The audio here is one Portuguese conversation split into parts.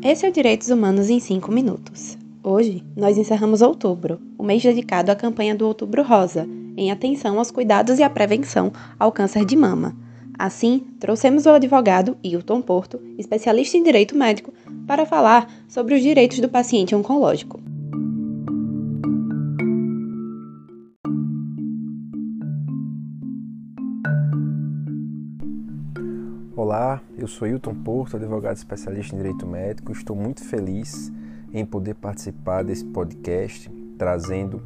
Esse é o Direitos Humanos em 5 minutos. Hoje, nós encerramos outubro, o mês dedicado à campanha do Outubro Rosa, em atenção aos cuidados e à prevenção ao câncer de mama. Assim, trouxemos o advogado Hilton Porto, especialista em direito médico, para falar sobre os direitos do paciente oncológico. Olá, eu sou Hilton Porto, advogado especialista em direito médico. Estou muito feliz em poder participar desse podcast, trazendo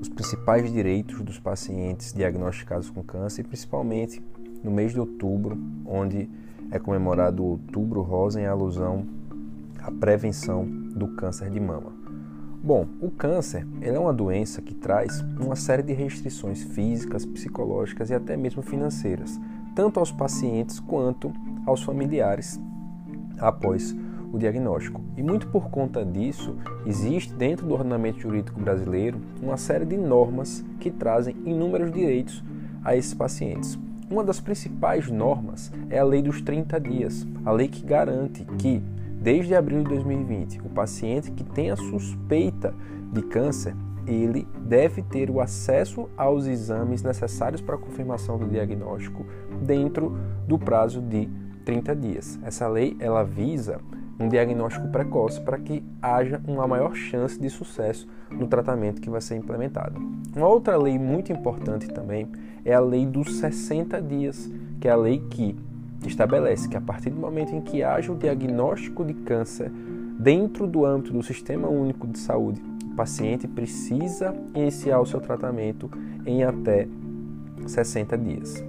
os principais direitos dos pacientes diagnosticados com câncer, principalmente no mês de outubro, onde é comemorado o Outubro Rosa em alusão à prevenção do câncer de mama. Bom, o câncer é uma doença que traz uma série de restrições físicas, psicológicas e até mesmo financeiras tanto aos pacientes quanto aos familiares após o diagnóstico. E muito por conta disso, existe dentro do ordenamento jurídico brasileiro uma série de normas que trazem inúmeros direitos a esses pacientes. Uma das principais normas é a Lei dos 30 dias, a lei que garante que, desde abril de 2020, o paciente que tenha suspeita de câncer ele deve ter o acesso aos exames necessários para a confirmação do diagnóstico dentro do prazo de 30 dias. Essa lei ela visa um diagnóstico precoce para que haja uma maior chance de sucesso no tratamento que vai ser implementado. Uma outra lei muito importante também é a lei dos 60 dias, que é a lei que estabelece que a partir do momento em que haja o diagnóstico de câncer dentro do âmbito do Sistema Único de Saúde paciente precisa iniciar o seu tratamento em até 60 dias.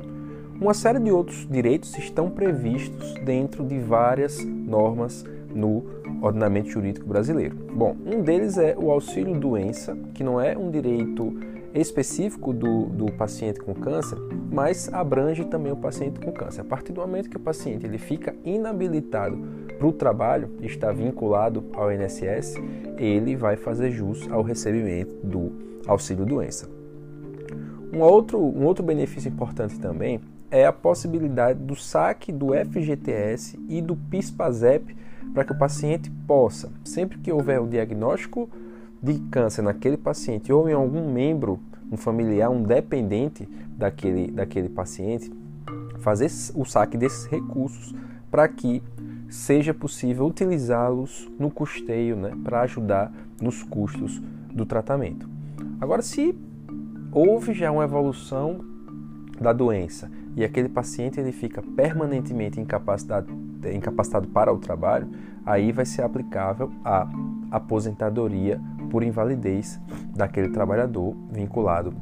Uma série de outros direitos estão previstos dentro de várias normas no ordenamento jurídico brasileiro. Bom, um deles é o auxílio doença, que não é um direito específico do, do paciente com câncer, mas abrange também o paciente com câncer. A partir do momento que o paciente ele fica inabilitado para o trabalho, está vinculado ao INSS, ele vai fazer jus ao recebimento do auxílio doença. Um outro, um outro benefício importante também é a possibilidade do saque do FGTS e do PIS/PASEP para que o paciente possa, sempre que houver o diagnóstico de câncer naquele paciente ou em algum membro, um familiar, um dependente daquele, daquele paciente, fazer o saque desses recursos para que seja possível utilizá-los no custeio, né, para ajudar nos custos do tratamento. Agora, se houve já uma evolução da doença e aquele paciente ele fica permanentemente incapacitado, incapacitado para o trabalho, aí vai ser aplicável a aposentadoria por invalidez daquele trabalhador vinculado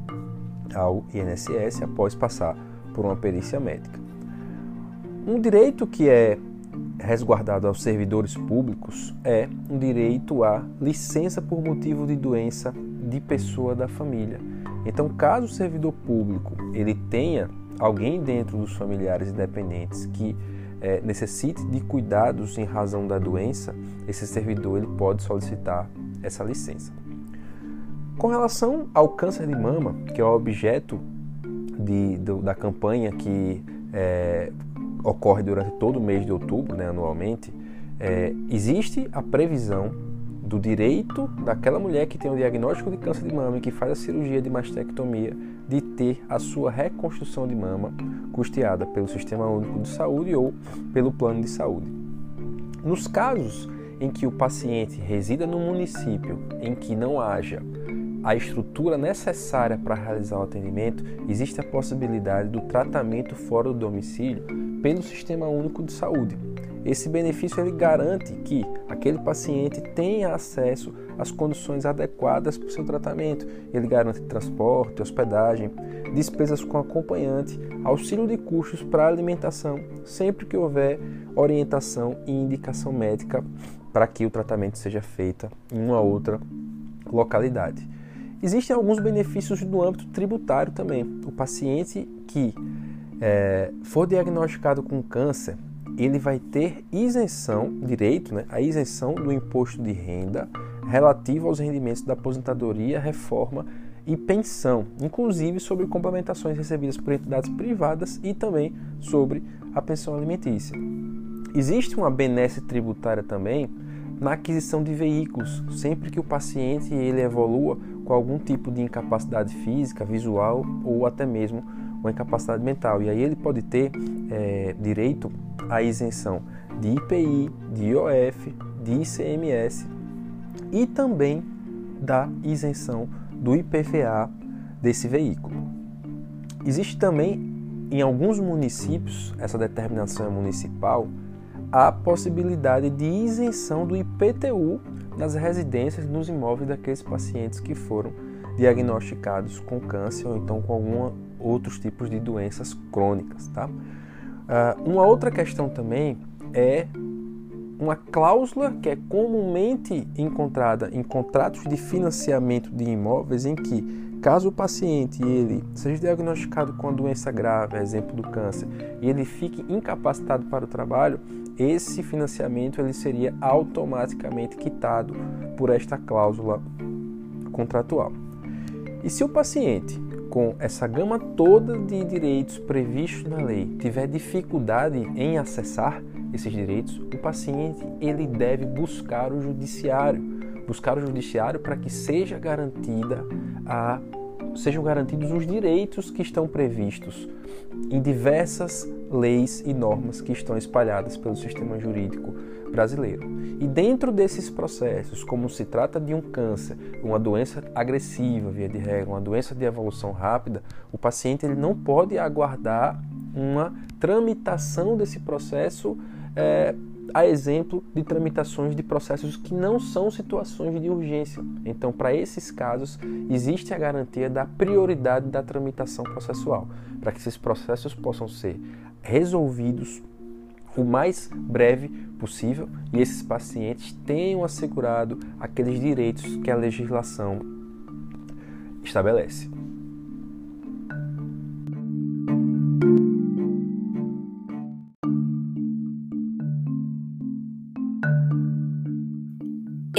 ao INSS após passar por uma perícia médica. Um direito que é resguardado aos servidores públicos é um direito à licença por motivo de doença de pessoa da família. Então, caso o servidor público ele tenha alguém dentro dos familiares e dependentes que é, necessite de cuidados em razão da doença, esse servidor ele pode solicitar essa licença. Com relação ao câncer de mama, que é o objeto de, do, da campanha que é, ocorre durante todo o mês de outubro, né, anualmente, é, existe a previsão do direito daquela mulher que tem o diagnóstico de câncer de mama e que faz a cirurgia de mastectomia de ter a sua reconstrução de mama custeada pelo Sistema Único de Saúde ou pelo plano de saúde. Nos casos em que o paciente resida no município em que não haja a estrutura necessária para realizar o atendimento, existe a possibilidade do tratamento fora do domicílio pelo Sistema Único de Saúde. Esse benefício ele garante que aquele paciente tenha acesso às condições adequadas para o seu tratamento. Ele garante transporte, hospedagem, despesas com acompanhante, auxílio de custos para alimentação, sempre que houver orientação e indicação médica para que o tratamento seja feito em uma outra localidade. Existem alguns benefícios no âmbito tributário também. O paciente que é, for diagnosticado com câncer, ele vai ter isenção, direito, né, a isenção do imposto de renda relativo aos rendimentos da aposentadoria, reforma e pensão, inclusive sobre complementações recebidas por entidades privadas e também sobre a pensão alimentícia. Existe uma benesse tributária também na aquisição de veículos, sempre que o paciente ele evolua com algum tipo de incapacidade física, visual ou até mesmo uma incapacidade mental. E aí ele pode ter é, direito à isenção de IPI, de IOF, de ICMS e também da isenção do IPVA desse veículo. Existe também em alguns municípios, essa determinação é municipal, a possibilidade de isenção do IPTU nas residências nos imóveis daqueles pacientes que foram diagnosticados com câncer ou então com algum outros tipos de doenças crônicas, tá? Uh, uma outra questão também é uma cláusula que é comumente encontrada em contratos de financiamento de imóveis em que caso o paciente ele seja diagnosticado com uma doença grave, exemplo do câncer, e ele fique incapacitado para o trabalho, esse financiamento ele seria automaticamente quitado por esta cláusula contratual. E se o paciente com essa gama toda de direitos previstos na lei tiver dificuldade em acessar esses direitos, o paciente ele deve buscar o judiciário, buscar o judiciário para que seja garantida a sejam garantidos os direitos que estão previstos em diversas leis e normas que estão espalhadas pelo sistema jurídico brasileiro. E dentro desses processos, como se trata de um câncer, uma doença agressiva, via de regra, uma doença de evolução rápida, o paciente ele não pode aguardar uma tramitação desse processo é, a exemplo de tramitações de processos que não são situações de urgência. Então, para esses casos, existe a garantia da prioridade da tramitação processual, para que esses processos possam ser resolvidos o mais breve possível e esses pacientes tenham assegurado aqueles direitos que a legislação estabelece.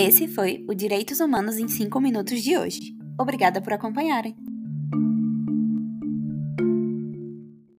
Esse foi o Direitos Humanos em 5 Minutos de hoje. Obrigada por acompanharem.